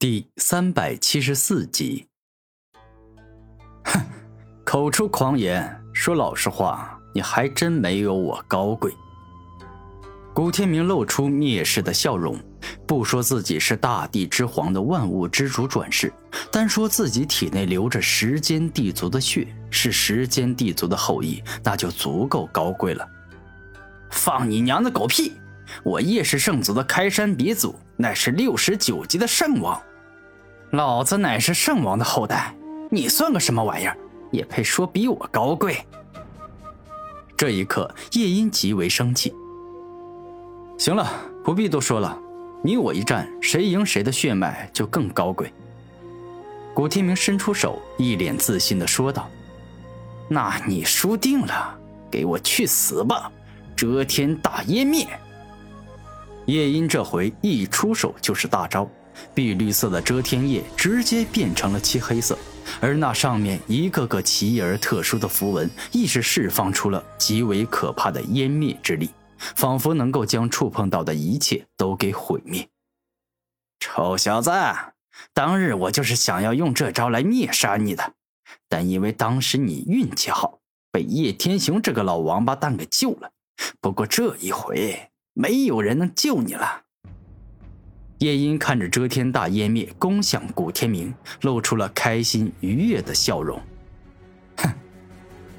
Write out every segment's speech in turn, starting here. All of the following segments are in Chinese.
第三百七十四集。哼，口出狂言，说老实话，你还真没有我高贵。古天明露出蔑视的笑容，不说自己是大地之皇的万物之主转世，单说自己体内流着时间地族的血，是时间地族的后裔，那就足够高贵了。放你娘的狗屁！我叶氏圣族的开山鼻祖，乃是六十九级的圣王。老子乃是圣王的后代，你算个什么玩意儿？也配说比我高贵？这一刻，夜莺极为生气。行了，不必多说了，你我一战，谁赢谁的血脉就更高贵。古天明伸出手，一脸自信的说道：“那你输定了，给我去死吧！遮天大湮灭！”夜莺这回一出手就是大招。碧绿色的遮天叶直接变成了漆黑色，而那上面一个个奇异而特殊的符文，亦是释放出了极为可怕的湮灭之力，仿佛能够将触碰到的一切都给毁灭。臭小子，当日我就是想要用这招来灭杀你的，但因为当时你运气好，被叶天雄这个老王八蛋给救了。不过这一回，没有人能救你了。夜莺看着遮天大湮灭攻向古天明，露出了开心愉悦的笑容。哼，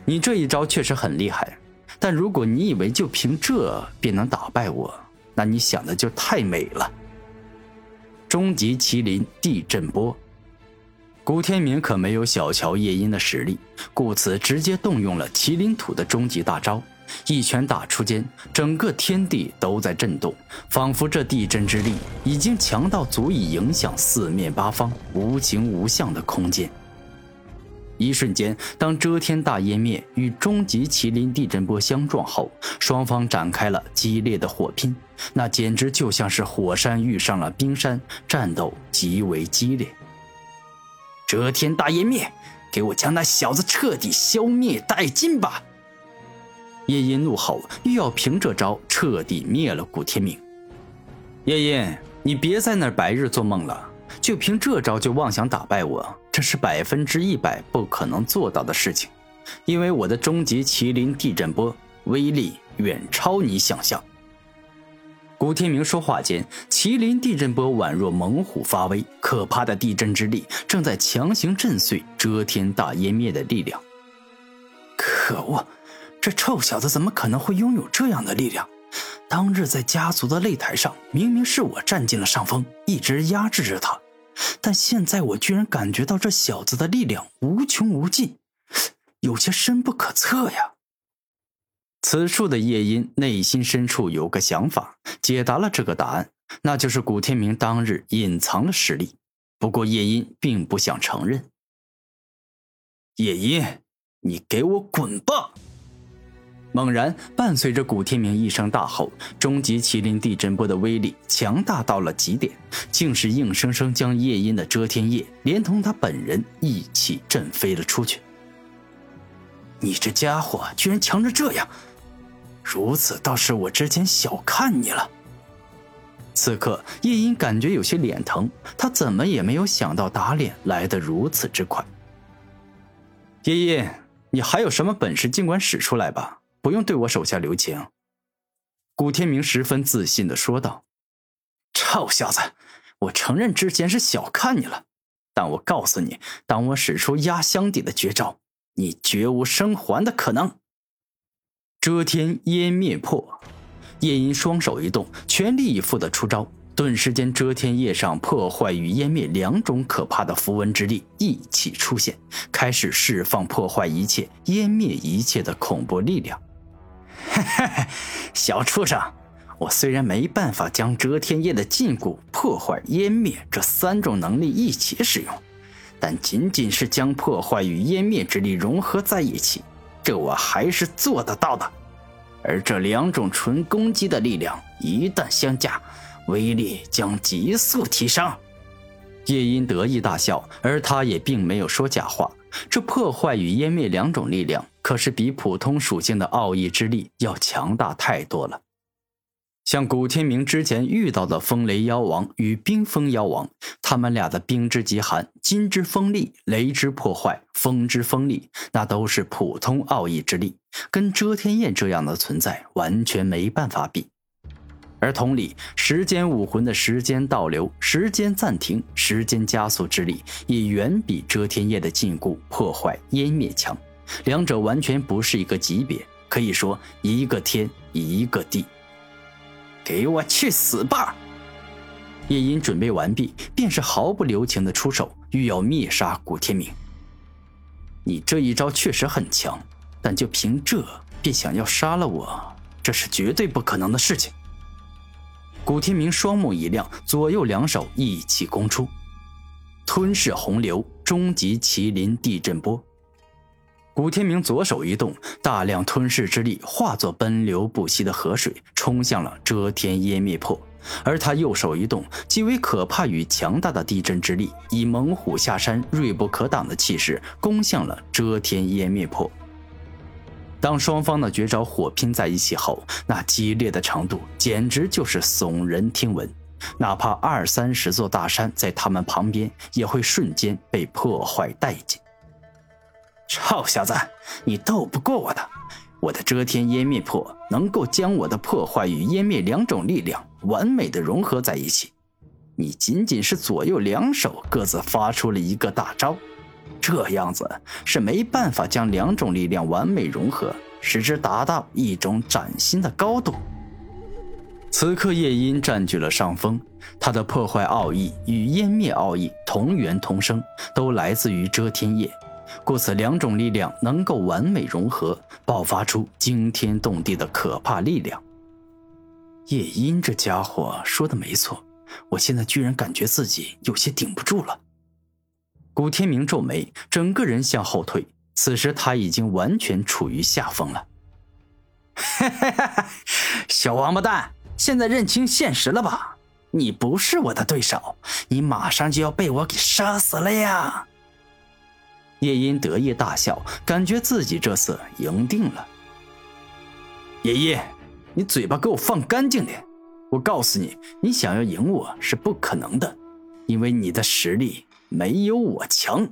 你这一招确实很厉害，但如果你以为就凭这便能打败我，那你想的就太美了。终极麒麟地震波，古天明可没有小瞧夜莺的实力，故此直接动用了麒麟土的终极大招。一拳打出间，整个天地都在震动，仿佛这地震之力已经强到足以影响四面八方无形无相的空间。一瞬间，当遮天大湮灭与终极麒麟地震波相撞后，双方展开了激烈的火拼，那简直就像是火山遇上了冰山，战斗极为激烈。遮天大湮灭，给我将那小子彻底消灭殆尽吧！夜莺怒吼，又要凭这招彻底灭了古天明。夜莺，你别在那白日做梦了，就凭这招就妄想打败我，这是百分之一百不可能做到的事情。因为我的终极麒麟地震波威力远超你想象。古天明说话间，麒麟地震波宛若猛虎发威，可怕的地震之力正在强行震碎遮天大湮灭的力量。可恶！这臭小子怎么可能会拥有这样的力量？当日在家族的擂台上，明明是我占尽了上风，一直压制着他，但现在我居然感觉到这小子的力量无穷无尽，有些深不可测呀。此处的夜莺内心深处有个想法，解答了这个答案，那就是古天明当日隐藏了实力。不过夜莺并不想承认。夜莺，你给我滚吧！猛然，伴随着古天明一声大吼，终极麒麟地震波的威力强大到了极点，竟是硬生生将夜莺的遮天叶连同他本人一起震飞了出去。你这家伙居然强成这样，如此倒是我之前小看你了。此刻，夜莺感觉有些脸疼，他怎么也没有想到打脸来得如此之快。夜莺，你还有什么本事，尽管使出来吧。不用对我手下留情。”古天明十分自信的说道。“臭小子，我承认之前是小看你了，但我告诉你，当我使出压箱底的绝招，你绝无生还的可能。”遮天湮灭破，夜莺双手一动，全力以赴的出招。顿时间，遮天叶上破坏与湮灭两种可怕的符文之力一起出现，开始释放破坏一切、湮灭一切的恐怖力量。嘿嘿，小畜生，我虽然没办法将遮天叶的禁锢、破坏、湮灭这三种能力一起使用，但仅仅是将破坏与湮灭之力融合在一起，这我还是做得到的。而这两种纯攻击的力量一旦相加，威力将急速提升。夜莺得意大笑，而他也并没有说假话。这破坏与湮灭两种力量，可是比普通属性的奥义之力要强大太多了。像古天明之前遇到的风雷妖王与冰封妖王，他们俩的冰之极寒、金之锋利、雷之破坏、风之锋利，那都是普通奥义之力，跟遮天焰这样的存在完全没办法比。而同理，时间武魂的时间倒流、时间暂停、时间加速之力，也远比遮天夜的禁锢、破坏、湮灭强，两者完全不是一个级别，可以说一个天一个地。给我去死吧！夜莺准备完毕，便是毫不留情的出手，欲要灭杀古天明。你这一招确实很强，但就凭这便想要杀了我，这是绝对不可能的事情。古天明双目一亮，左右两手一起攻出，吞噬洪流，终极麒麟地震波。古天明左手一动，大量吞噬之力化作奔流不息的河水，冲向了遮天湮灭破；而他右手一动，极为可怕与强大的地震之力，以猛虎下山、锐不可挡的气势，攻向了遮天湮灭破。当双方的绝招火拼在一起后，那激烈的程度简直就是耸人听闻，哪怕二三十座大山在他们旁边，也会瞬间被破坏殆尽。臭小子，你斗不过我的！我的遮天湮灭破能够将我的破坏与湮灭两种力量完美的融合在一起。你仅仅是左右两手各自发出了一个大招，这样子是没办法将两种力量完美融合，使之达到一种崭新的高度。此刻夜莺占据了上风，他的破坏奥义与湮灭奥义同源同生，都来自于遮天夜。故此，两种力量能够完美融合，爆发出惊天动地的可怕力量。夜莺这家伙说的没错，我现在居然感觉自己有些顶不住了。古天明皱眉，整个人向后退。此时他已经完全处于下风了。小王八蛋，现在认清现实了吧？你不是我的对手，你马上就要被我给杀死了呀！夜莺得意大笑，感觉自己这次赢定了。爷爷，你嘴巴给我放干净点！我告诉你，你想要赢我是不可能的，因为你的实力没有我强。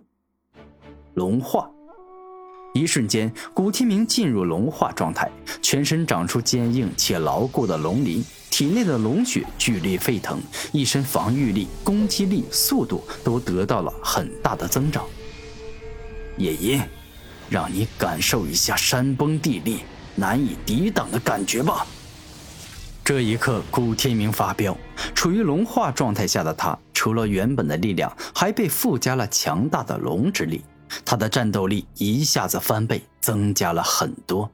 龙化，一瞬间，古天明进入龙化状态，全身长出坚硬且牢固的龙鳞，体内的龙血剧烈沸腾，一身防御力、攻击力、速度都得到了很大的增长。夜莺，让你感受一下山崩地裂、难以抵挡的感觉吧。这一刻，古天明发飙，处于龙化状态下的他，除了原本的力量，还被附加了强大的龙之力，他的战斗力一下子翻倍，增加了很多。